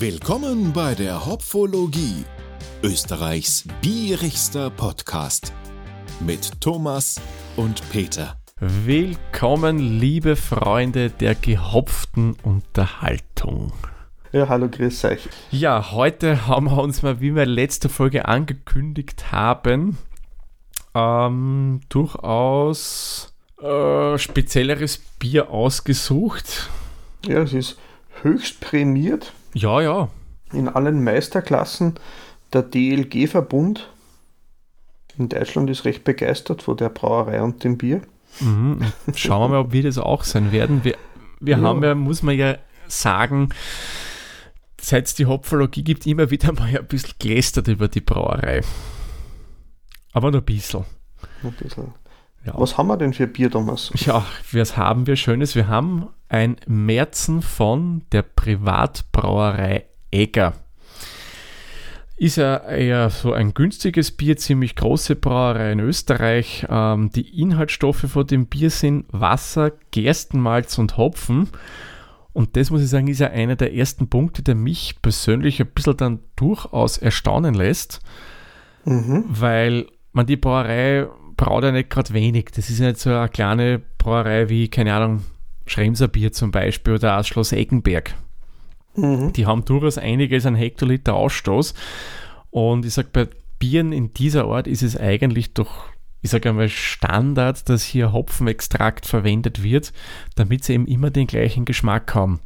Willkommen bei der Hopfologie, Österreichs bierigster Podcast mit Thomas und Peter. Willkommen, liebe Freunde der gehopften Unterhaltung. Ja, hallo, grüß euch. Ja, heute haben wir uns mal, wie wir letzte Folge angekündigt haben, ähm, durchaus äh, spezielleres Bier ausgesucht. Ja, es ist höchst prämiert. Ja, ja. In allen Meisterklassen. Der DLG-Verbund in Deutschland ist recht begeistert von der Brauerei und dem Bier. Mhm. Schauen wir mal, ob wir das auch sein werden. Wir, wir ja. haben ja, muss man ja sagen, seit es die Hopfologie gibt, immer wieder mal ein bisschen gelästert über die Brauerei. Aber nur ein bisschen. Ein bisschen. Ja. Was haben wir denn für Bier, Thomas? Ja, was haben wir Schönes? Wir haben ein Märzen von der Privatbrauerei Egger. Ist ja eher so ein günstiges Bier, ziemlich große Brauerei in Österreich. Ähm, die Inhaltsstoffe von dem Bier sind Wasser, Gerstenmalz und Hopfen. Und das muss ich sagen, ist ja einer der ersten Punkte, der mich persönlich ein bisschen dann durchaus erstaunen lässt, mhm. weil man die Brauerei braut ja nicht gerade wenig. Das ist ja nicht so eine kleine Brauerei wie, keine Ahnung, Schremser Bier zum Beispiel oder auch Schloss Eggenberg. Mhm. Die haben durchaus einiges an Hektoliter Ausstoß. Und ich sage, bei Bieren in dieser Art ist es eigentlich doch, ich sage einmal, Standard, dass hier Hopfenextrakt verwendet wird, damit sie eben immer den gleichen Geschmack haben.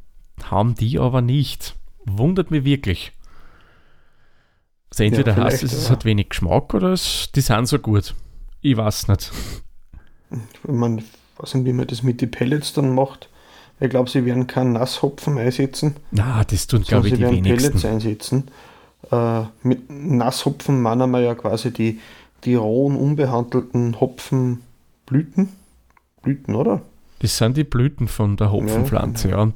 Haben die aber nicht. Wundert mich wirklich. Also entweder ja, heißt es, es hat wenig Geschmack oder es, die sind so gut. Ich weiß nicht. Man weiß nicht, wie man das mit den Pellets dann macht. Ich glaube, sie werden keinen Nasshopfen einsetzen. Na, das tun, glaube ich, die werden wenigsten. Pellets einsetzen. Äh, mit Nasshopfen meinen wir ja quasi die, die rohen, unbehandelten Hopfenblüten. Blüten, oder? Das sind die Blüten von der Hopfenpflanze, ja. ja.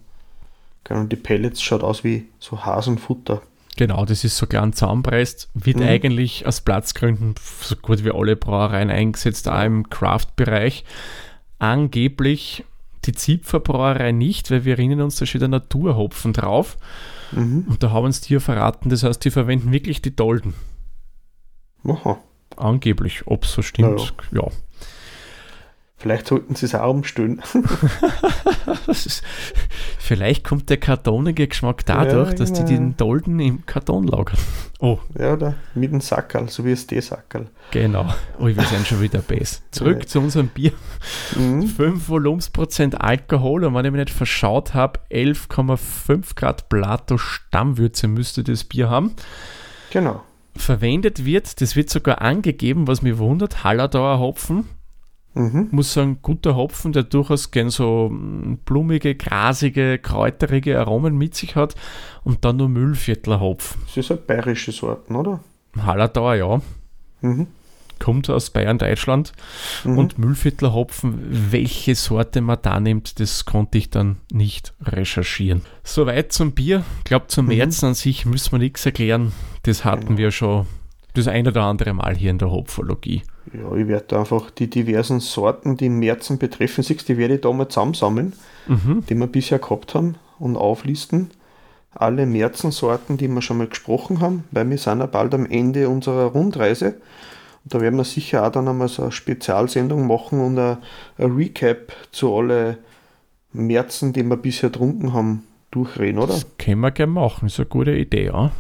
Genau, und die Pellets schaut aus wie so Hasenfutter. Genau, das ist so klein zusammenpreist, wird mhm. eigentlich aus Platzgründen so gut wie alle Brauereien eingesetzt, auch im Craft-Bereich. Angeblich die Zipferbrauerei nicht, weil wir erinnern uns, da steht ein Naturhopfen drauf. Mhm. Und da haben uns die verraten, das heißt, die verwenden wirklich die Dolden. Aha. Angeblich, ob es so stimmt, ja. ja. Vielleicht sollten sie es auch umstellen. ist, vielleicht kommt der kartonige Geschmack dadurch, ja, dass die den Dolden im Karton lagern. Oh. Ja, oder mit dem Sackerl, so wie das Teesackerl. Genau. Oh, wir sind schon wieder besser. Zurück ja. zu unserem Bier. Mhm. 5 Volumensprozent Alkohol und wenn ich mich nicht verschaut habe, 11,5 Grad Plato Stammwürze müsste das Bier haben. Genau. Verwendet wird, das wird sogar angegeben, was mich wundert, Halladauer Hopfen Mhm. Muss sagen, guter Hopfen, der durchaus gern so mm, blumige, grasige, kräuterige Aromen mit sich hat und dann nur Müllviertler Hopfen. Das ist halt bayerische Sorten, oder? Hallertauer, ja. Mhm. Kommt aus Bayern, Deutschland. Mhm. Und Müllviertler Hopfen, welche Sorte man da nimmt, das konnte ich dann nicht recherchieren. Soweit zum Bier. Ich glaube, zum mhm. Märzen an sich müssen wir nichts erklären. Das hatten genau. wir schon das ein oder andere Mal hier in der Hopfologie. Ja, ich werde einfach die diversen Sorten, die Märzen betreffen, siehst, die werde ich da mal zusammensammeln, mhm. die wir bisher gehabt haben und auflisten. Alle Märzensorten, die wir schon mal gesprochen haben, weil wir sind ja bald am Ende unserer Rundreise. Und da werden wir sicher auch dann einmal so eine Spezialsendung machen und ein, ein Recap zu allen Märzen, die wir bisher getrunken haben, durchreden, oder? Das können wir gerne machen, ist eine gute Idee, ja.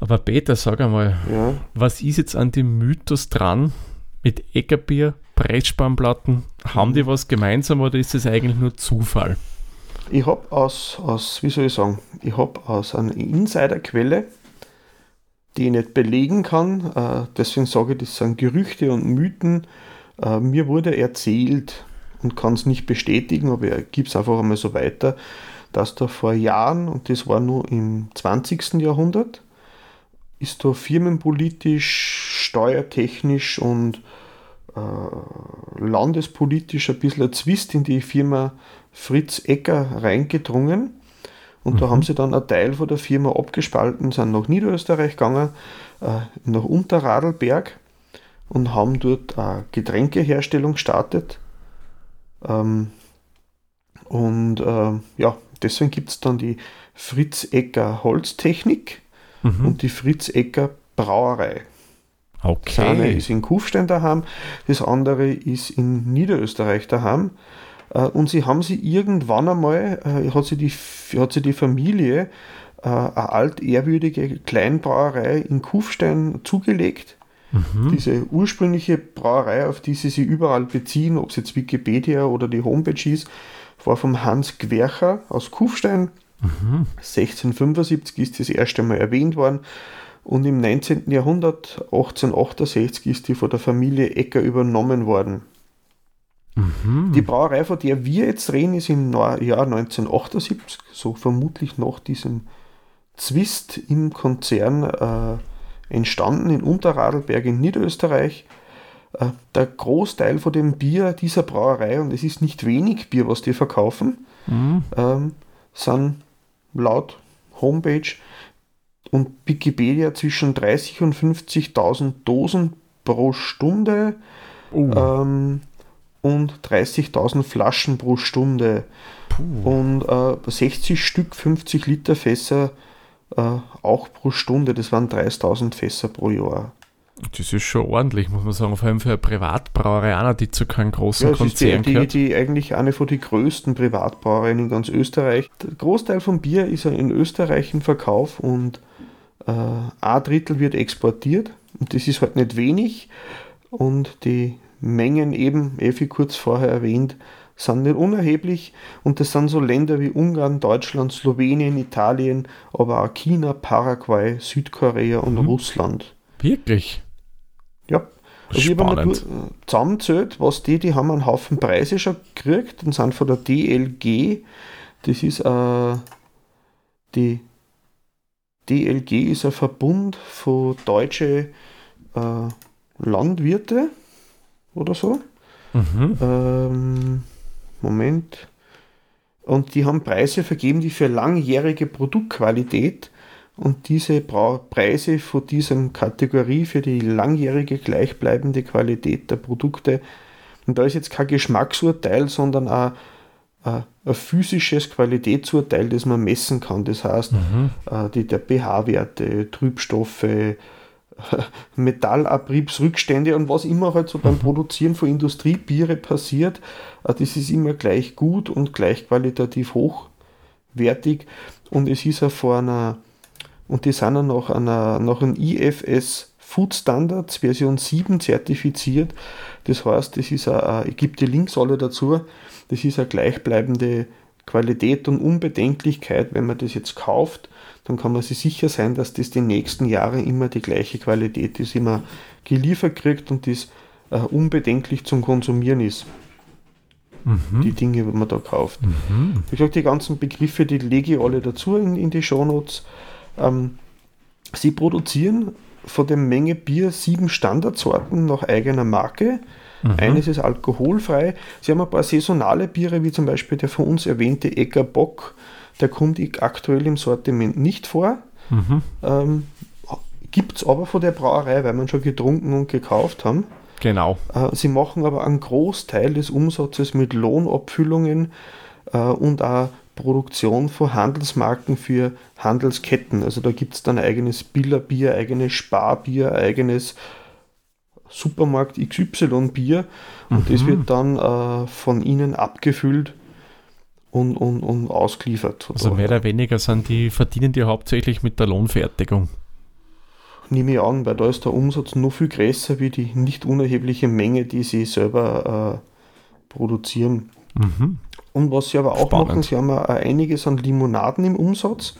Aber Peter, sag einmal, ja. was ist jetzt an dem Mythos dran mit Eckerbier, Pressspanplatten? Haben die was gemeinsam oder ist das eigentlich nur Zufall? Ich habe aus, aus, wie soll ich sagen, ich habe aus einer Insiderquelle, die ich nicht belegen kann, äh, deswegen sage ich, das sind Gerüchte und Mythen. Äh, mir wurde erzählt und kann es nicht bestätigen, aber ich gebe es einfach einmal so weiter, dass da vor Jahren, und das war nur im 20. Jahrhundert, ist da firmenpolitisch, steuertechnisch und äh, landespolitisch ein bisschen ein Zwist in die Firma Fritz Ecker reingedrungen. Und mhm. da haben sie dann einen Teil von der Firma abgespalten, sind nach Niederösterreich gegangen, äh, nach Unterradlberg und haben dort eine Getränkeherstellung gestartet. Ähm, und äh, ja, deswegen gibt es dann die Fritz-Ecker Holztechnik mhm. und die Fritz-Ecker Brauerei. Okay. Das eine ist in Kufstein daheim, das andere ist in Niederösterreich daheim. Äh, und sie haben sie irgendwann einmal, äh, hat sie die, hat sie die Familie äh, eine altehrwürdige Kleinbrauerei in Kufstein zugelegt. Mhm. Diese ursprüngliche Brauerei, auf die sie sich überall beziehen, ob es jetzt Wikipedia oder die Homepage ist, war vom Hans Gwercher aus Kufstein. Mhm. 1675 ist das erste Mal erwähnt worden. Und im 19. Jahrhundert, 1868, ist die von der Familie Ecker übernommen worden. Mhm. Die Brauerei, von der wir jetzt reden, ist im Jahr 1978, so vermutlich nach diesem Zwist im Konzern äh, entstanden in Unterradlberg in Niederösterreich. Äh, der Großteil von dem Bier dieser Brauerei, und es ist nicht wenig Bier, was die verkaufen, mhm. ähm, sind laut Homepage und Wikipedia zwischen 30 und 50.000 Dosen pro Stunde uh. ähm, und 30.000 Flaschen pro Stunde Puh. und äh, 60 Stück 50 Liter Fässer äh, auch pro Stunde. Das waren 30.000 Fässer pro Jahr. Das ist schon ordentlich, muss man sagen, vor allem für eine Privatbrauerei, einer, die zu keinem großen ja, Konzern die. Die, die eigentlich eine von den größten Privatbrauereien in ganz Österreich. Der Großteil vom Bier ist in Österreich im Verkauf und äh, ein Drittel wird exportiert und das ist halt nicht wenig und die Mengen eben, eh wie kurz vorher erwähnt, sind nicht unerheblich und das sind so Länder wie Ungarn, Deutschland, Slowenien, Italien, aber auch China, Paraguay, Südkorea und mhm. Russland. Wirklich? Ja. Also ich habe mir zusammengezählt, was die, die haben einen Haufen Preise schon gekriegt und sind von der DLG, das ist äh, die DLG ist ein Verbund von deutsche äh, Landwirte oder so. Mhm. Ähm, Moment. Und die haben Preise vergeben, die für langjährige Produktqualität und diese Preise von dieser Kategorie für die langjährige gleichbleibende Qualität der Produkte. Und da ist jetzt kein Geschmacksurteil, sondern ein, ein, ein physisches Qualitätsurteil, das man messen kann. Das heißt, mhm. Äh, die, der pH-Werte, Trübstoffe, Metallabriebsrückstände und was immer halt so beim mhm. Produzieren von Industriebiere passiert, äh, das ist immer gleich gut und gleich qualitativ hochwertig und es ist ja vor einer, und die sind ja nach, einer, nach einem IFS Food Standards Version 7 zertifiziert. Das heißt, das ist a, ich gebe die Links alle dazu, das ist eine gleichbleibende Qualität und Unbedenklichkeit, wenn man das jetzt kauft dann kann man sich sicher sein, dass das die nächsten Jahre immer die gleiche Qualität ist, immer geliefert kriegt und das äh, unbedenklich zum Konsumieren ist. Mhm. Die Dinge, die man da kauft. Mhm. Ich sage, die ganzen Begriffe, die lege ich alle dazu in, in die Shownotes. Ähm, sie produzieren von der Menge Bier sieben Standardsorten nach eigener Marke. Mhm. Eines ist alkoholfrei. Sie haben ein paar saisonale Biere, wie zum Beispiel der von uns erwähnte Ecker Bock, der kommt aktuell im Sortiment nicht vor. Mhm. Ähm, Gibt es aber von der Brauerei, weil wir schon getrunken und gekauft haben. Genau. Äh, sie machen aber einen Großteil des Umsatzes mit Lohnabfüllungen äh, und auch Produktion von Handelsmarken für Handelsketten. Also da gibt es dann eigenes Billerbier, eigenes Sparbier, eigenes Supermarkt XY Bier und mhm. das wird dann äh, von ihnen abgefüllt und, und, und ausgeliefert. Also mehr oder weniger sind die, verdienen die hauptsächlich mit der Lohnfertigung. Nehme ich an, weil da ist der Umsatz noch viel größer wie die nicht unerhebliche Menge, die sie selber äh, produzieren. Mhm. Und was sie aber auch Spannend. machen, sie haben einiges an Limonaden im Umsatz,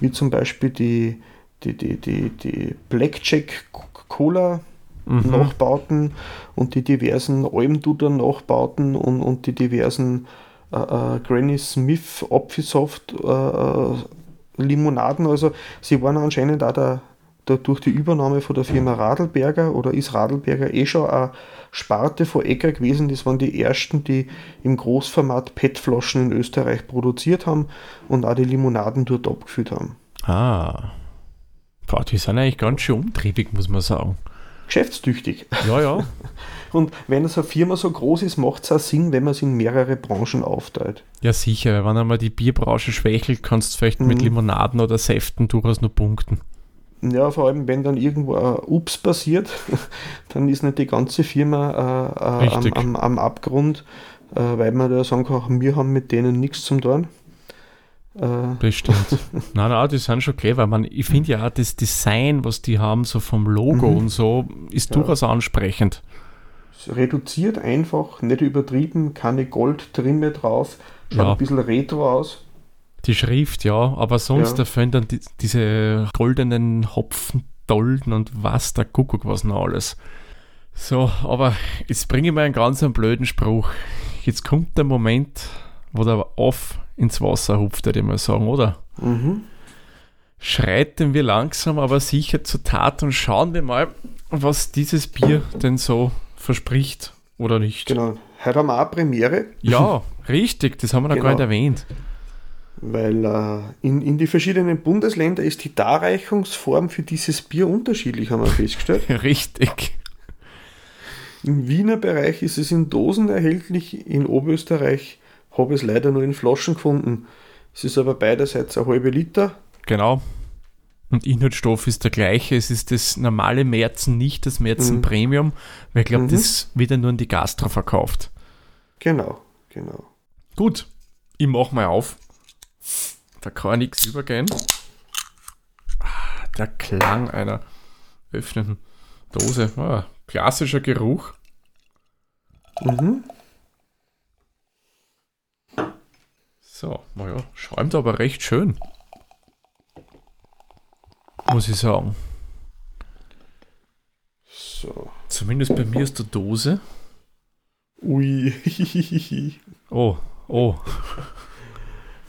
wie zum Beispiel die, die, die, die, die Blackjack Cola mhm. Nachbauten und die diversen Almduder Nachbauten und, und die diversen äh, äh, Granny Smith Apfelsaft äh, äh, Limonaden. Also sie waren anscheinend auch der, durch die Übernahme von der Firma Radlberger oder ist Radlberger eh schon eine Sparte von Ecker gewesen. Das waren die ersten, die im Großformat PET-Flaschen in Österreich produziert haben und auch die Limonaden dort abgefüllt haben. Ah. Boah, die sind eigentlich ganz schön umtriebig, muss man sagen. geschäftstüchtig. Ja, ja. Und wenn so eine Firma so groß ist, macht es auch Sinn, wenn man es in mehrere Branchen aufteilt. Ja, sicher. Wenn einmal die Bierbranche schwächelt, kannst du vielleicht mit Mhm. Limonaden oder Säften durchaus nur punkten. Ja, vor allem, wenn dann irgendwo ein Ups passiert, dann ist nicht die ganze Firma äh, äh, am, am, am Abgrund, äh, weil man da sagen kann, wir haben mit denen nichts zum tun. Äh, Das stimmt. nein, nein, die sind schon clever. Man, ich finde ja auch das Design, was die haben, so vom Logo Mhm. und so, ist Ja. durchaus ansprechend. es reduziert einfach, nicht übertrieben, keine Goldtrimme drauf, schaut Ja. ein bisschen retro aus. Die Schrift, ja, aber sonst, Ja. da fehlen dann die, diese goldenen Hopfendolden und was, der Kuckuck, was noch alles. So, aber jetzt bringe ich mal einen ganz einen blöden Spruch. Jetzt kommt der Moment, wo der Off ins Wasser hupft, würde ich mal sagen, oder? Mhm. Schreiten wir langsam, aber sicher zur Tat und schauen wir mal, was dieses Bier denn so verspricht oder nicht. Genau. Heute haben wir auch Premiere, Ja, richtig, das haben wir noch gar nicht Genau. erwähnt. Weil äh, in, in die verschiedenen Bundesländer ist die Darreichungsform für dieses Bier unterschiedlich, haben wir festgestellt. Richtig. Im Wiener Bereich ist es in Dosen erhältlich, in Oberösterreich habe ich es leider nur in Flaschen gefunden. Es ist aber beiderseits eine halbe Liter. Genau. Und Inhaltsstoff ist der gleiche. Es ist das normale Märzen, nicht das Märzen Mhm. Premium, weil ich glaube, Mhm. das wird ja nur in die Gastro verkauft. Genau, genau. Gut, ich mach mal auf. Da kann nichts übergehen. Ah, Der Klang einer öffnenden Dose. Ah, klassischer Geruch. Mhm. So, naja, schäumt aber recht schön. Muss ich sagen. So. Zumindest bei mir ist der Dose. Ui. Oh, oh.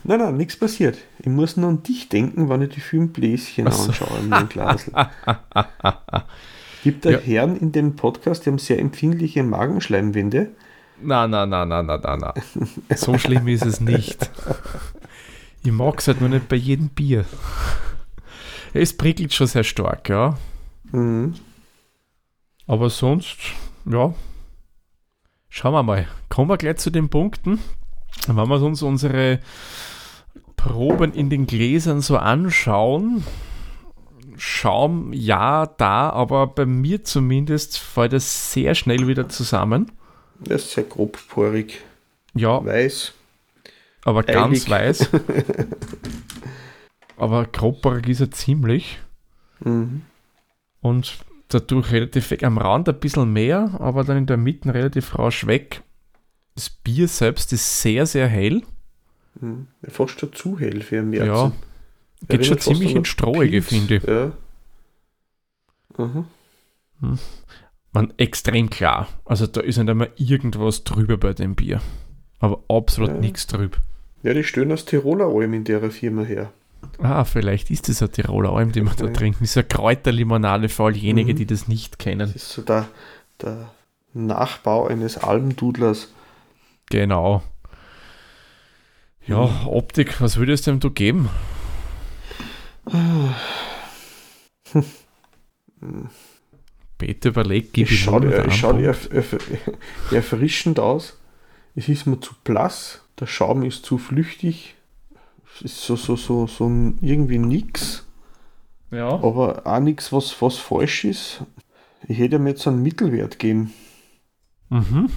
Nein, nein, nichts passiert. Ich muss nur an dich denken, wenn ich die fünf Bläschen Ach so. anschaue in meinem Glas. Gibt da Ja. Herren in dem Podcast, die haben sehr empfindliche Magenschleimwände. Na, na, na, na, na, na, na. So schlimm ist es nicht. Ich mag es halt nur nicht bei jedem Bier. Es prickelt schon sehr stark, ja. Mhm. Aber sonst, ja. Schauen wir mal. Kommen wir gleich zu den Punkten. Wenn wir uns unsere Proben in den Gläsern so anschauen, Schaum ja da, aber bei mir zumindest fällt es sehr schnell wieder zusammen. Das ist sehr grobporig. Ja, Weiß. aber ganz Eilig. weiß. aber grobbarig ist er ziemlich. Mhm. Und dadurch relativ weg. Am Rand ein bisschen mehr, aber dann in der Mitte relativ rasch weg. Das Bier selbst ist sehr, sehr hell. Mhm. Fast schon zu hell für ein Märzen. Ja, geht schon Erinnert ziemlich ins Strohige, finde ich. Ja. Mhm. Man, extrem klar. Also da ist nicht einmal irgendwas drüber bei dem Bier. Aber absolut Ja. nichts drüber. ja, die stellen aus Tiroler Alm in der Firma her. Ah, vielleicht ist das ein Tiroler Alm, den wir da Ja. trinken. Das ist eine Kräuterlimonade für all diejenigen, Mhm. die das nicht kennen. Das ist so der, der Nachbau eines Almdudlers. Genau. Ja. Optik, was würdest du dem du geben? Bitte überleg, gib ich schaut, er, schaut erf- erf- erfrischend aus. Es ist mir zu blass. Der Schaum ist zu flüchtig. Es ist so, so, so, so irgendwie nix. Ja. Aber auch nichts, was, was falsch ist. Ich hätte mir jetzt einen Mittelwert geben. Mhm.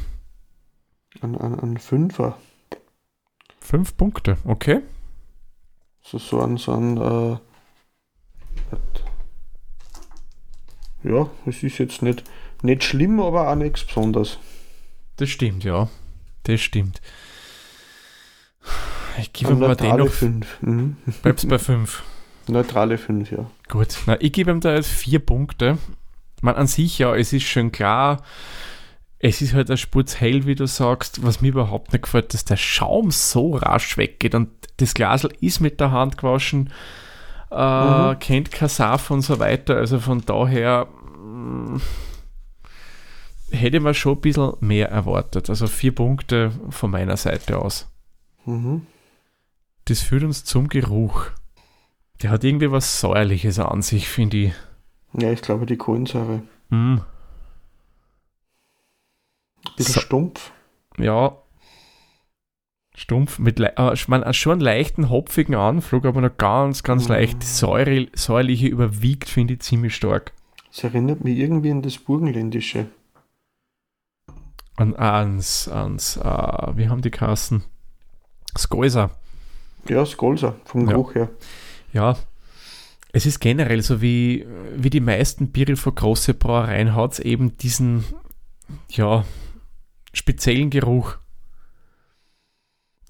An, an, an Fünfer. Fünf Punkte, okay. So, so ein, so ein, äh, ja, es ist jetzt nicht, nicht schlimm, aber auch nichts Besonderes. Das stimmt, ja. Das stimmt. Ich gebe ihm aber dennoch, 5. Mhm. bleibst bei fünf. Neutrale 5, ja. Gut, na, ich gebe ihm da jetzt vier Punkte. Man an sich ja, es ist schon klar, es ist halt ein Spurz hell, wie du sagst. Was mir überhaupt nicht gefällt, dass der Schaum so rasch weggeht und das Glasel ist mit der Hand gewaschen, äh, Mhm. kennt kein Saft und so weiter. Also von daher mm, hätte man schon ein bisschen mehr erwartet. Also vier Punkte von meiner Seite aus. Mhm. Das führt uns zum Geruch. Der hat irgendwie was Säuerliches an sich, finde ich. Ja, ich glaube die Kohlensäure. Mm, Bisschen So. stumpf. Ja. Stumpf, mit äh, ich meine, schon einen leichten, hopfigen Anflug, aber noch ganz, ganz Mhm. leicht. Die Säure, säuerliche überwiegt, finde ich ziemlich stark. Es erinnert mich irgendwie an das Burgenländische. An, ans, ans, äh, wie haben die Kassen? Skolser. Ja, Skolser, vom Ja. Geruch her. Ja. Es ist generell so wie, wie die meisten Biere von große Brauereien hat es eben diesen, ja, speziellen Geruch.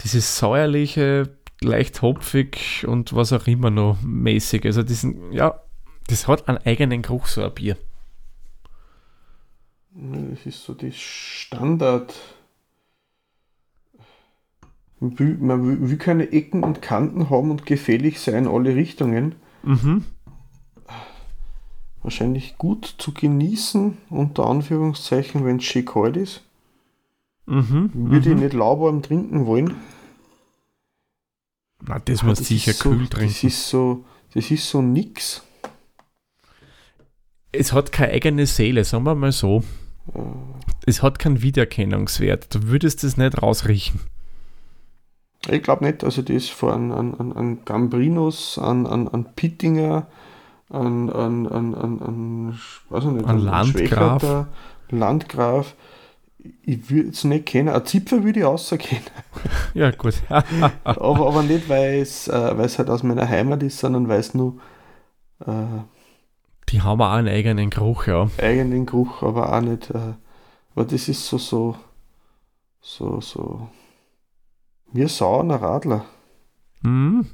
Dieses säuerliche, leicht hopfig und was auch immer noch mäßig. Also diesen, ja, das hat einen eigenen Geruch, so ein Bier. Das ist so das Standard. Man will, man will keine Ecken und Kanten haben und gefällig sein in alle Richtungen. Mhm. Wahrscheinlich gut zu genießen, unter Anführungszeichen, wenn es schön kalt ist. Mhm. Würde mhm. ich nicht lauwarm trinken wollen. Na, das muss Das sicher so, kühl Das trinken. ist so, das ist so nix. Es hat keine eigene Seele, sagen wir mal so. Äh, Es hat keinen Wiedererkennungswert. Du würdest es nicht rausriechen. Ich glaube nicht, also das von an, an, an Gambrinus, an, an, an Pittinger, an, an, an, an, an, weiß ich nicht, An Landgraf. Schwächerter, Landgraf. Ich würde es nicht kennen. Ein Zipfer würde ich außerkennen. Ja, gut. aber, aber nicht, weil es, äh, halt aus meiner Heimat ist, sondern weil es nur äh, Die haben auch einen eigenen Geruch, ja. eigenen Geruch, aber auch nicht. Äh, aber das ist so, so, so, so. Wie ein saurer Radler. Mhm.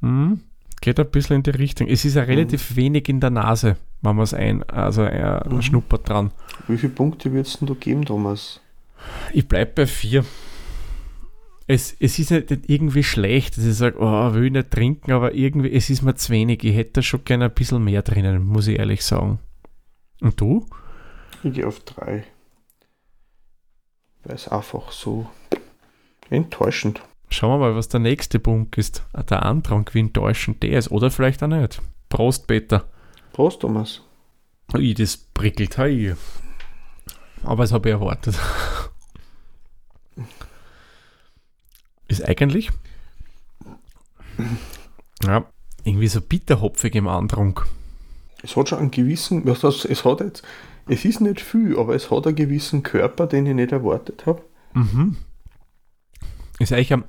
Mhm. Geht ein bisschen in die Richtung. Es ist ja relativ wenig in der Nase, wenn man es ein, also äh, Mhm. schnuppert dran. Wie viele Punkte würdest du geben, Thomas? Ich bleibe bei vier. Es, es ist nicht irgendwie schlecht, dass ich sage, oh, will ich nicht trinken, aber irgendwie, es ist mir zu wenig. Ich hätte da schon gerne ein bisschen mehr drinnen, muss ich ehrlich sagen. Und du? Ich gehe auf drei. Weil es einfach so enttäuschend. Schauen wir mal, was der nächste Punkt ist. Ah, Der Antrag, wie enttäuschend der ist. Oder vielleicht auch nicht. Prost, Peter. Prost, Thomas. Ui, das prickelt. Hei. Aber das habe ich erwartet. Ist eigentlich ja, irgendwie so bitterhopfig im Andrang. Es hat schon einen gewissen, was das, es hat jetzt, es ist nicht viel, aber es hat einen gewissen Körper, den ich nicht erwartet habe. Mhm. Ist eigentlich ein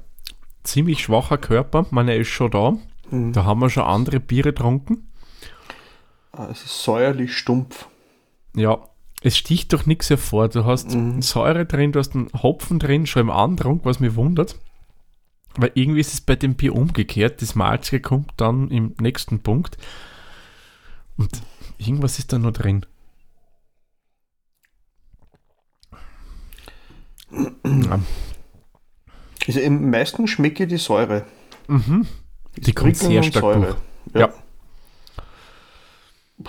ziemlich schwacher Körper. Ich meine, er ist schon da. Mhm. Da haben wir schon andere Biere getrunken. Ah, Es ist säuerlich stumpf. Ja, es sticht doch nichts hervor. Du hast Mhm. Säure drin, du hast einen Hopfen drin, schon im Andrang, was mich wundert. Weil irgendwie ist es bei dem Bier umgekehrt. Das Malzige kommt dann im nächsten Punkt. Und irgendwas ist da noch drin. Ja. Also im meisten schmecke ich die Säure. Mhm. Die kommt sehr und stark Säure. Ja. Ja.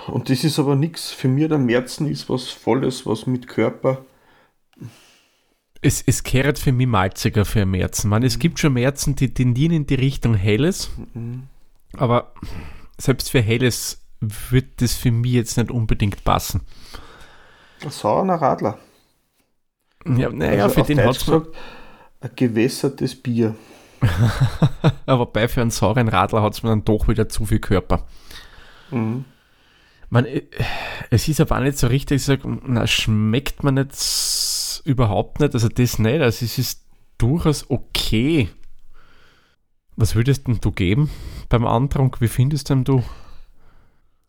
Und das ist aber nichts. Für mich der Märzen ist was Volles, was mit Körper. Es, es kehrt für mich malziger für Märzen. Man, es gibt schon Märzen, die tendieren in die Richtung Helles, Mhm. aber selbst für Helles wird das für mich jetzt nicht unbedingt passen. Ein saurer Radler. Ja, naja, Also für den hat gesagt, ein gewässertes Bier. aber bei für einen sauren Radler hat es mir dann doch wieder zu viel Körper. Mhm. Man, äh, es ist aber auch nicht so richtig, ich sag, na, schmeckt man s- überhaupt nicht, also das nicht, also es ist durchaus okay. Was würdest denn du geben beim Antrag? Wie findest denn du?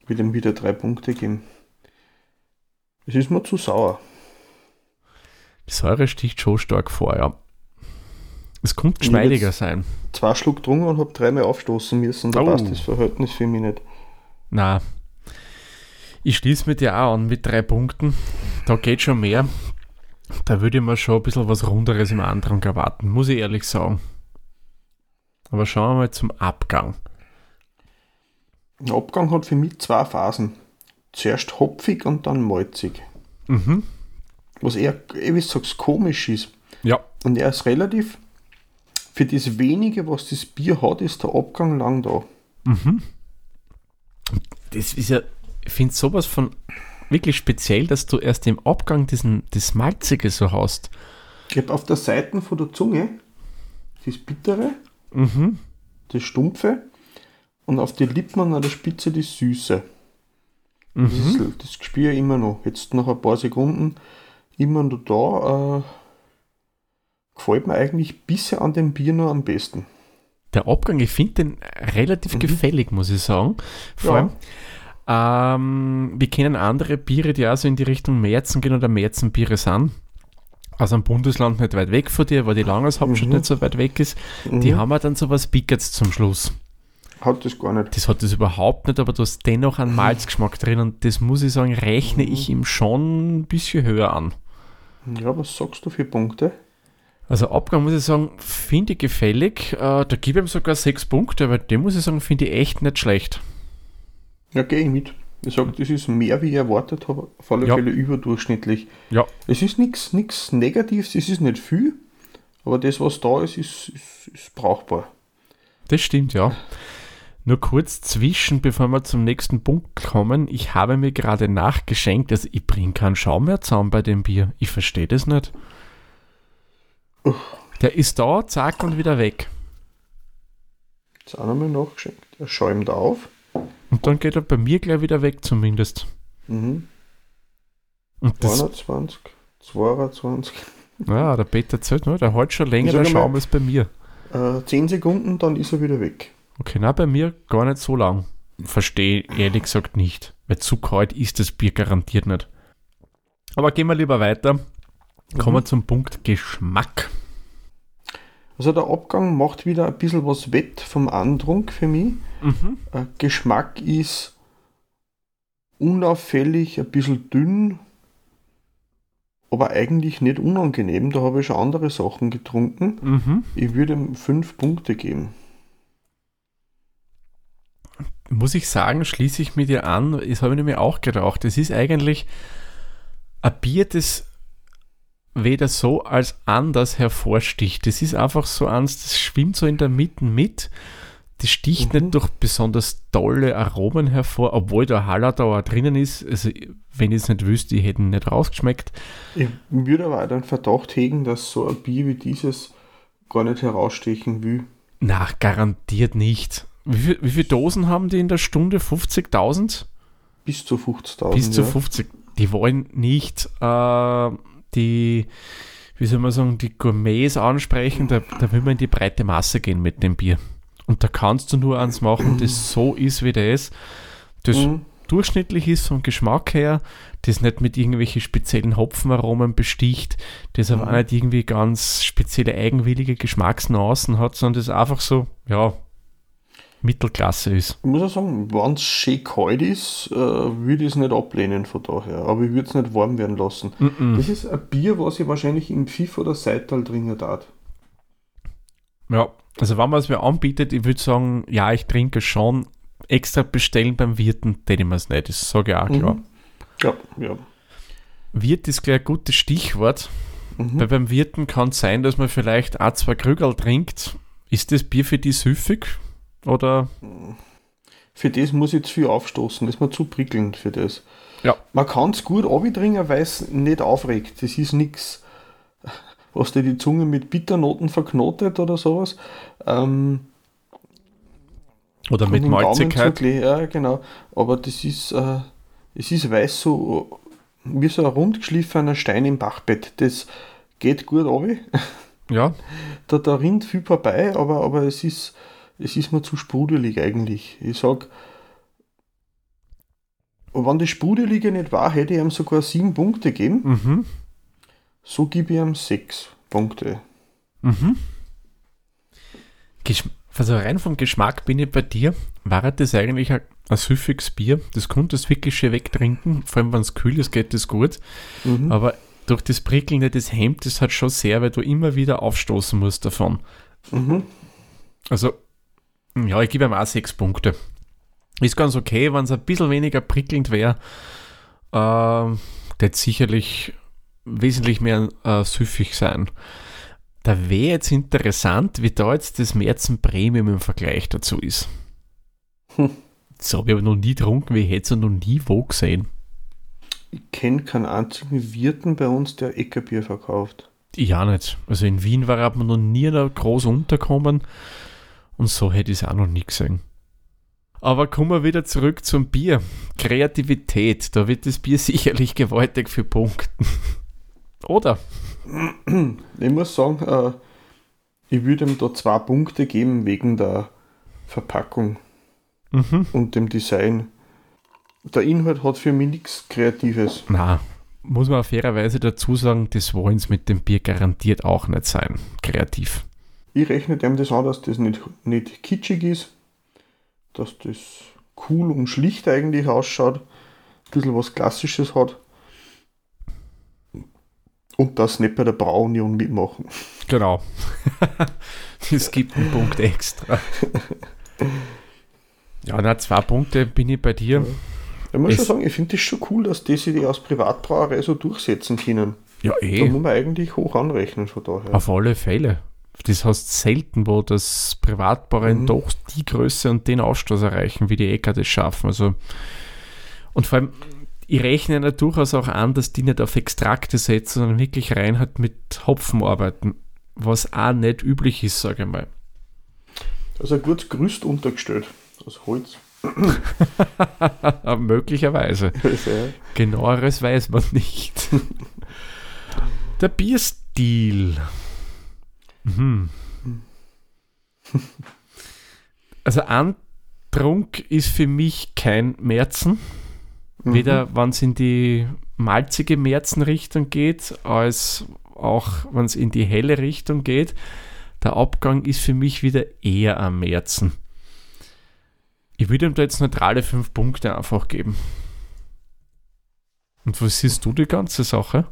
Will ihm wieder drei Punkte geben. Es ist mir zu sauer. Die Säure sticht schon stark vor, ja. Es Ich geschmeidiger sein. Zwei Schluck getrunken und habe dreimal aufstoßen müssen. Da Oh. passt das Verhältnis für mich nicht. Na, ich schließe mit dir auch an mit drei Punkten. Da geht schon mehr. Da würde ich mir schon ein bisschen was Runderes im Andrang erwarten, muss ich ehrlich sagen. Aber schauen wir mal zum Abgang. Der Abgang hat für mich zwei Phasen. Zuerst hopfig und dann malzig. Mhm. Was eher, wie du sagst, komisch ist. Ja, Und er ist relativ, für das wenige, was das Bier hat, ist der Abgang lang da. das ist ja, ich finde sowas von wirklich speziell, dass du erst im Abgang diesen, das Malzige so hast. Ich habe auf der Seite von der Zunge das Bittere, Mhm. das Stumpfe und auf die Lippen an der Spitze das Süße. Mhm. Das, ist, das spüre ich immer noch. Jetzt nach ein paar Sekunden immer noch da. Äh, gefällt mir eigentlich bisher an dem Bier noch am besten. Der Abgang, ich finde den relativ gefällig, muss ich sagen. Vor Mhm. Ja. allem, ähm, wir kennen andere Biere, die auch so in die Richtung Märzen gehen oder Märzenbiere sind. Aus einem Bundesland nicht weit weg von dir, weil die Langershauptstadt Mhm. nicht so weit weg ist. Die Mhm. haben wir dann so was Pickerts zum Schluss. Hat das gar nicht. Das hat das überhaupt nicht, aber du hast dennoch einen Malzgeschmack drin und das muss ich sagen, rechne ich ihm schon ein bisschen höher an. Ja, was sagst du für Punkte? Also Abgang muss ich sagen, finde ich gefällig. Äh, da gebe ich ihm sogar sechs Punkte, weil den muss ich sagen, finde ich echt nicht schlecht. Ja, gehe ich mit. Ich sage, das ist mehr, wie ich erwartet habe. Auf alle Ja. Fälle überdurchschnittlich. Ja. Es ist nichts Negatives, es ist nicht viel, aber das, was da ist, ist, ist, ist brauchbar. Das stimmt, ja. Nur kurz zwischen, bevor wir zum nächsten Punkt kommen. Ich habe mir gerade nachgeschenkt, also ich bringe keinen Schaum mehr zusammen bei dem Bier. Ich verstehe das nicht. Der ist da, zack und wieder weg. Jetzt auch nochmal nachgeschenkt. Er schäumt auf. Und dann geht er bei mir gleich wieder weg zumindest. Mhm. Und das, 21, 22, ja, der Peter zählt, ne? der hat schon länger Ich sag der mal- Schaum als bei mir. äh, 10 Sekunden, dann ist er wieder weg. Okay, na, bei mir gar nicht so lang. Verstehe ehrlich gesagt nicht. Weil zu kalt ist das Bier garantiert nicht. Aber gehen wir lieber weiter. Kommen wir zum Punkt Geschmack. Also der Abgang macht wieder ein bisschen was wett vom Andrunk für mich. Mhm. Äh, Geschmack ist unauffällig, ein bisschen dünn, aber eigentlich nicht unangenehm. Da habe ich schon andere Sachen getrunken. Mhm. Ich würde ihm 5 Punkte geben. Muss ich sagen, schließe ich mir dir an, das habe ich mir auch gedacht. Es ist eigentlich ein Bier, das weder so als anders hervorsticht. Das ist einfach so eins, das schwimmt so in der Mitte mit. Das sticht Mhm. nicht durch besonders tolle Aromen hervor, obwohl der Hallertauer drinnen ist. Also, wenn ich es nicht wüsste, ich hätte ihn nicht rausgeschmeckt. Ich würde aber auch den Verdacht hegen, dass so ein Bier wie dieses gar nicht herausstechen will. Na, garantiert nicht. Wie, viel, wie viele Dosen haben die in der Stunde? 50.000? Bis zu 50.000. Bis zu ja. 50. Die wollen nicht äh, die, wie soll man sagen, die Gourmets ansprechen. Da, da will man in die breite Masse gehen mit dem Bier. Und da kannst du nur eins machen, das so ist, wie das. Das Mhm. durchschnittlich ist vom Geschmack her, das nicht mit irgendwelchen speziellen Hopfenaromen besticht, das aber Mhm. auch nicht irgendwie ganz spezielle eigenwillige Geschmacksnuancen hat, sondern das einfach so, ja, Mittelklasse ist. Ich muss auch sagen, wenn es schön kalt ist, äh, würde ich es nicht ablehnen von daher. Aber ich würde es nicht warm werden lassen. Mhm. Das ist ein Bier, was ich wahrscheinlich im Pfiff oder Seital trinken darf. Ja, also wenn man es mir anbietet, ich würde sagen, ja, ich trinke schon. Extra bestellen beim Wirten, täte ich mir es nicht. Das sage ich auch klar. Mhm. Ja, ja. Wirt ist gleich ein gutes Stichwort, Mhm. weil beim Wirten kann es sein, dass man vielleicht ein, zwei Krügel trinkt. Ist das Bier für die süffig? Oder? Für das muss ich zu viel aufstoßen. Das ist mir zu prickelnd für das. Ja. Man kann es gut abtrinken, weil es nicht aufregt. Das ist nichts, was dir die Zunge mit Bitternoten verknotet oder sowas. Ähm, Oder mit Malzigkeit? Ja, genau. Aber das ist, äh, es ist weiß so, wie so ein rundgeschliffener Stein im Bachbett. Das geht gut runter. Ja, Da, da rinnt viel vorbei, aber, aber es, ist, es ist mir zu sprudelig eigentlich. Ich sag, wenn das Sprudelige nicht war, hätte ich ihm sogar sieben Punkte gegeben. mhm. So gebe ich ihm sechs Punkte. Mhm. Geschm also rein vom Geschmack bin ich bei dir. War das eigentlich ein, ein süffiges Bier? Das konntest du wirklich schön wegtrinken. Vor allem, wenn es kühl ist, geht das gut. Mhm. Aber durch das Prickelnde des Hemd, das hat schon sehr, weil du immer wieder aufstoßen musst davon. Mhm. Also, ja, ich gebe ihm auch sechs Punkte. Ist ganz okay, wenn es ein bisschen weniger prickelnd wäre. Ähm, das sicherlich wesentlich mehr äh, süffig sein. Da wäre jetzt interessant, wie da jetzt das Märzen Premium im Vergleich dazu ist. Hm. Das habe ich aber noch nie getrunken, wie ich hätte es noch nie wo gesehen. ich kenne keinen einzigen Wirten bei uns, der Eckerbier verkauft. Ja, nicht. Also in Wien war man noch nie da groß unterkommen und so hätte ich es auch noch nie gesehen. Aber kommen wir wieder zurück zum Bier. Kreativität, da wird das Bier sicherlich gewaltig für Punkten. Oder? Ich muss sagen, äh, ich würde ihm da zwei Punkte geben wegen der Verpackung Mhm. und dem Design. Der Inhalt hat für mich nichts Kreatives. Na, muss man fairerweise dazu sagen, das wollen sie mit dem Bier garantiert auch nicht sein. Kreativ. Ich rechne dem das an, dass das nicht, nicht kitschig ist, dass das cool und schlicht eigentlich ausschaut, ein bisschen was Klassisches hat und das nicht bei der Brauunion mitmachen. Genau. Es gibt einen Punkt extra. Ja, na, zwei Punkte bin ich bei dir. Ich muss Es- schon sagen, ich finde das schon cool, dass die sich aus Privatbrauerei so durchsetzen können. Ja, Da eh. muss man eigentlich hoch anrechnen von daher. Auf alle Fälle. Das heißt selten, wo das Privatbauern Mhm. doch die Größe und den Ausstoß erreichen, wie die Äcker das schaffen. Also, und vor allem, ich rechne ja durchaus auch an, dass die nicht auf Extrakte setzen, sondern wirklich rein hat mit Hopfen arbeiten. Was auch nicht üblich ist, sage ich mal. Also ein gutes Gerüst untergestellt. Aus Holz. Möglicherweise. Genaueres weiß man nicht. Der Bierstil. Mhm. Also Antrunk ist für mich kein Märzen. Mhm. Weder wenn es in die malzige Märzenrichtung geht, als auch wenn es in die helle Richtung geht. Der Abgang ist für mich wieder eher am Märzen. Ich würde ihm da jetzt neutrale fünf Punkte einfach geben. Und was siehst du die ganze Sache?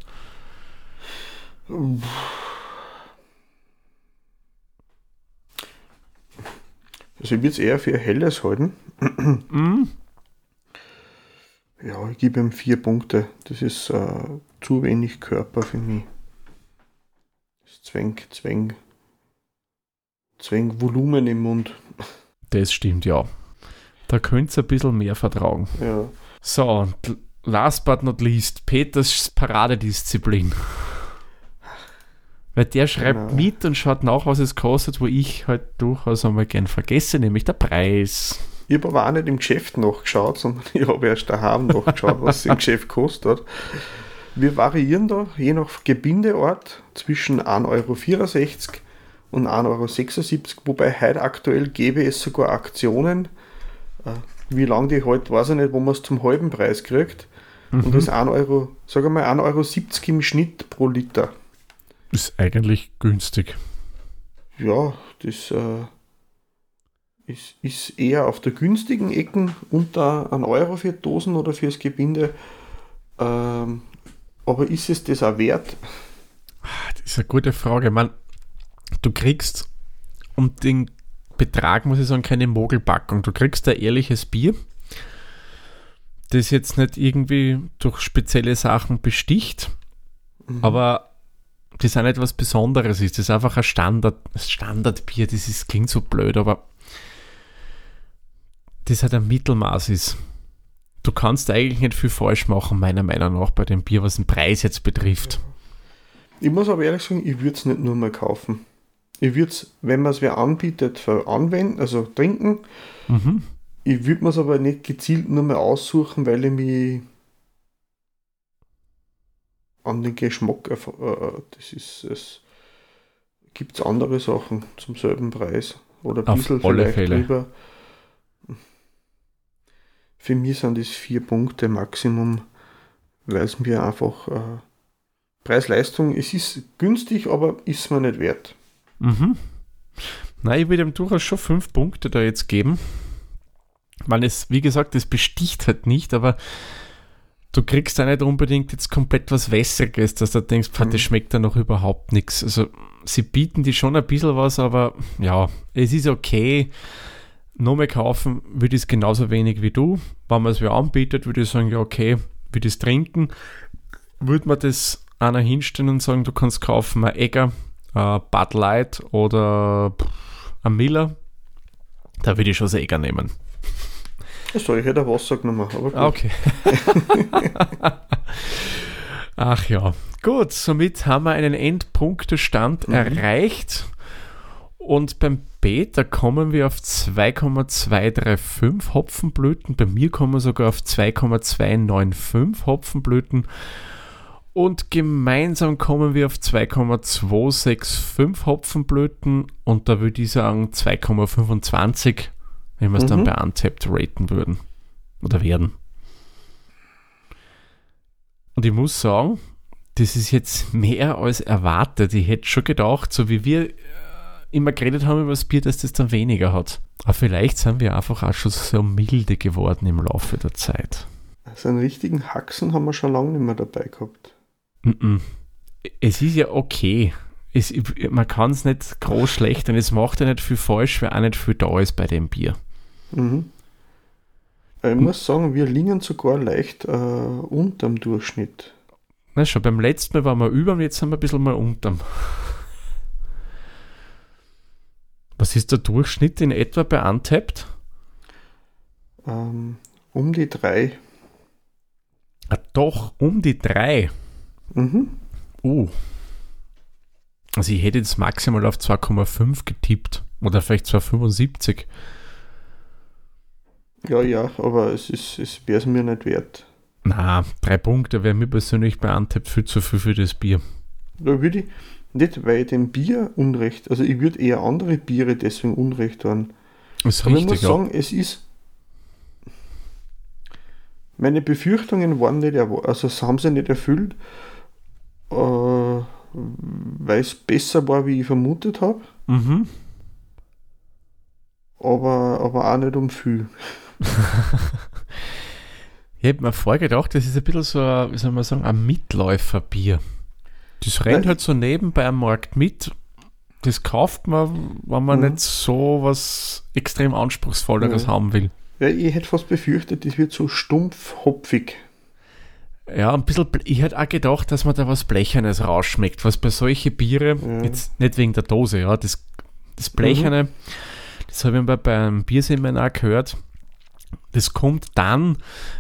Also ich würde es eher für helles halten. Mm, Ja, ich gebe ihm vier Punkte. Das ist äh, zu wenig Körper für mich. Das zwängt, zwängt, zwängt Volumen im Mund. das stimmt, ja. Da könnt ihr ein bisschen mehr vertragen. Ja. So, und last but not least, Peters Paradedisziplin. Weil der schreibt Genau. mit und schaut nach, was es kostet, wo ich halt durchaus einmal gern vergesse, nämlich der Preis. Ich habe aber auch nicht im Geschäft nachgeschaut, sondern ich habe erst daheim nachgeschaut, was es im Geschäft kostet. Wir variieren da je nach Gebindeort zwischen 1,64 Euro und 1,76 Euro, wobei heute aktuell gäbe es sogar Aktionen, äh, wie lange die halt, weiß ich nicht, wo man es zum halben Preis kriegt. Und das ist 1 Euro, sagen wir mal 1,70 Euro im Schnitt pro Liter. Ist eigentlich günstig. Ja, das äh, ist, ist eher auf der günstigen Ecken unter 1 Euro für Dosen oder fürs Gebinde. Ähm, aber ist es das auch wert? Das ist eine gute Frage. Man, du kriegst um den Betrag, muss ich sagen, keine Mogelpackung. Du kriegst ein ehrliches Bier, das jetzt nicht irgendwie durch spezielle Sachen besticht, aber das auch nicht was Besonderes ist. Das ist einfach ein Standard, Standardbier. Das ist, klingt so blöd, aber das halt ein Mittelmaß ist. Du kannst eigentlich nicht viel falsch machen, meiner Meinung nach, bei dem Bier, was den Preis jetzt betrifft. Ich muss aber ehrlich sagen, ich würde es nicht nur mal kaufen. Ich würde es, wenn man es wer anbietet, anwenden, also trinken. Mhm. Ich würde mir es aber nicht gezielt nur mal aussuchen, weil ich mich an den Geschmack, erf- äh, das ist es. Gibt es andere Sachen zum selben Preis? Oder ein bisschen vielleicht Fälle. drüber. Für mich sind das vier Punkte Maximum, weil es mir einfach äh, Preis-Leistung, es ist günstig, aber ist mir nicht wert. Mhm. Nein, ich würde ihm durchaus schon fünf Punkte da jetzt geben. Man es, wie gesagt, das besticht halt nicht, aber du kriegst da nicht unbedingt jetzt komplett was Wässriges, dass du denkst, pf, Mhm. das schmeckt da noch überhaupt nichts. Also sie bieten die schon ein bisschen was, aber ja, es ist okay. Nochmal kaufen würde ich es genauso wenig wie du. Wenn man es mir anbietet, würde ich sagen, ja okay, würde ich es trinken. Würde man das einer hinstellen und sagen, du kannst kaufen ein Egger, äh, Bud Light oder ein Miller, da würde ich schon das Egger nehmen. Achso, ich hätte Wasser genommen, aber gut. Ah, okay. Ach ja. Gut, somit haben wir einen Endpunktestand Mhm. erreicht. Und beim Beta kommen wir auf 2,235 Hopfenblüten. Bei mir kommen wir sogar auf 2,295 Hopfenblüten. Und gemeinsam kommen wir auf 2,265 Hopfenblüten. Und da würde ich sagen 2,25, wenn wir es dann Mhm. bei Untapped raten würden. Oder werden. Und ich muss sagen, das ist jetzt mehr als erwartet. Ich hätte schon gedacht, so wie wir äh, immer geredet haben über das Bier, dass das dann weniger hat. Aber vielleicht sind wir einfach auch schon so milde geworden im Laufe der Zeit. So einen richtigen Haxen haben wir schon lange nicht mehr dabei gehabt. Es ist ja okay. Es, man kann es nicht groß schlecht und es macht ja nicht viel falsch, weil auch nicht viel da ist bei dem Bier. Mhm. Ich muss sagen, wir liegen sogar leicht äh, unterm Durchschnitt. Na schon, beim letzten Mal waren wir über und jetzt sind wir ein bisschen mal unterm. Was ist der Durchschnitt in etwa bei Untapped? Ähm, um die drei. Ah, doch, um die drei. Mhm. Uh. Also ich hätte jetzt maximal auf 2,5 getippt. Oder vielleicht 2,75. Ja, ja, aber es, ist, es wäre es mir nicht wert. Na, drei Punkte wäre mir persönlich bei Untapped viel zu viel für das Bier. Da würde ich nicht, weil dem Bier Unrecht, also ich würde eher andere Biere deswegen Unrecht tun. Ist Aber ich muss richtig, ja. sagen, es ist. Meine Befürchtungen waren nicht erwa- also es haben sie nicht erfüllt, äh, weil es besser war, wie ich vermutet habe, Mhm. aber, aber auch nicht um viel. Ich hätte mir vorher gedacht, das ist ein bisschen so, ein, wie soll man sagen, ein Mitläuferbier. Das rennt Nein. halt so nebenbei am Markt mit. Das kauft man, wenn man Mhm. nicht so was extrem Anspruchsvolleres Ja. haben will. Ja, ich hätte fast befürchtet, das wird so stumpf hopfig. Ja, ein bisschen, ich hätte auch gedacht, dass man da was Blechernes rausschmeckt, was bei solchen Biere, Ja. jetzt nicht wegen der Dose, ja, das, das Blecherne, das habe ich mal beim Bierseminar gehört, das kommt dann,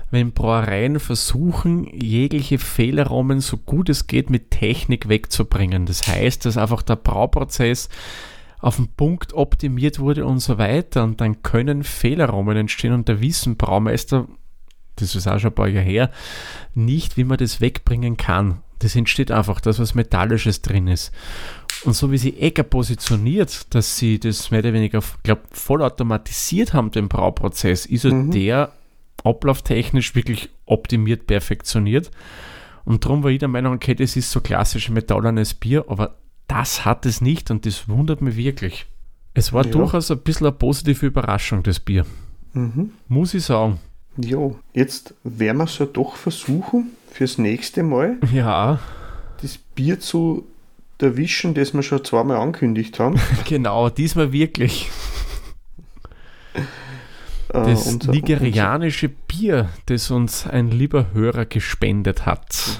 wenn Brauereien versuchen, jegliche Fehlaromen so gut es geht mit Technik wegzubringen. Das heißt, dass einfach der Brauprozess auf den Punkt optimiert wurde und so weiter und dann können Fehlaromen entstehen und da wissen Braumeister, das ist auch schon ein paar Jahre her, nicht, wie man das wegbringen kann. Das entsteht einfach, das, was Metallisches drin ist. Und so wie sie Egger positioniert, dass sie das mehr oder weniger, glaube vollautomatisiert haben, den Brauprozess, ist Mhm. der ablauftechnisch wirklich optimiert, perfektioniert. Und darum war ich der Meinung, okay, das ist so klassisch metallernes Bier, aber das hat es nicht und das wundert mich wirklich. Es war Ja. durchaus ein bisschen eine positive Überraschung, das Bier. Mhm. Muss ich sagen. Jo, jetzt werden wir es ja doch versuchen, fürs nächste Mal Ja, das Bier zu erwischen, das wir schon zweimal angekündigt haben. genau, diesmal wirklich. Äh, Das unser- nigerianische Bier, das uns ein lieber Hörer gespendet hat.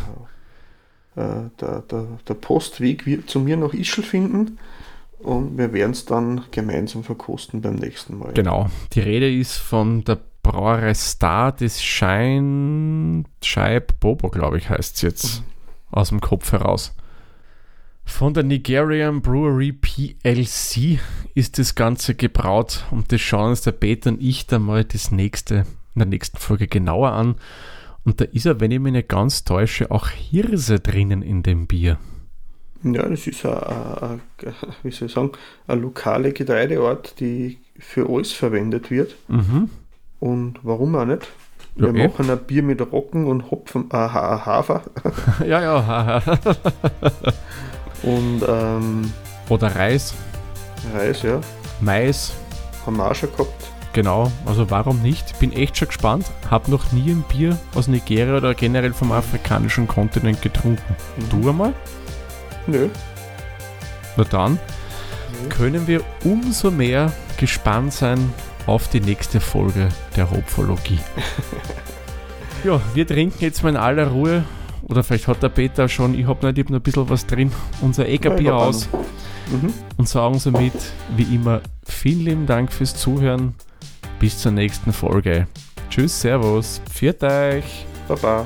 unser, äh, der, der, der Postweg wird zu mir nach Ischl finden und wir werden es dann gemeinsam verkosten beim nächsten Mal. Genau. Die Rede ist von der Brauerei Star des Schein Scheib Bobo, glaube ich, heißt es jetzt. Aus dem Kopf heraus. Von der Nigerian Brewery PLC ist das Ganze gebraut und das schauen uns der Peter und ich dann mal das nächste, in der nächsten Folge genauer an. Und da ist ja, wenn ich mich nicht ganz täusche, auch Hirse drinnen in dem Bier. Ja, das ist ein, ein, ein, wie soll ich sagen, eine lokale Getreideart, die für alles verwendet wird. Mhm. Und warum auch nicht? Ja, Wir eh. machen ein Bier mit Roggen und Hopfen, äh, Ha- Hafer ja, ja. und ähm, Oder Reis, Reis, ja. Mais, Haben wir auch schon gehabt. Genau, also warum nicht? Bin echt schon gespannt. Hab noch nie ein Bier aus Nigeria oder generell vom afrikanischen Kontinent getrunken. Du einmal? Nö. Na dann können wir umso mehr gespannt sein auf die nächste Folge der Hopfologie. ja, wir trinken jetzt mal in aller Ruhe. Oder vielleicht hat der Peter schon, ich hab nicht, ich hab noch ein bisschen was drin, unser Eckerbier aus Mhm. und sagen somit, wie immer, vielen lieben Dank fürs Zuhören. Bis zur nächsten Folge. Tschüss, Servus, pfiat euch. Baba.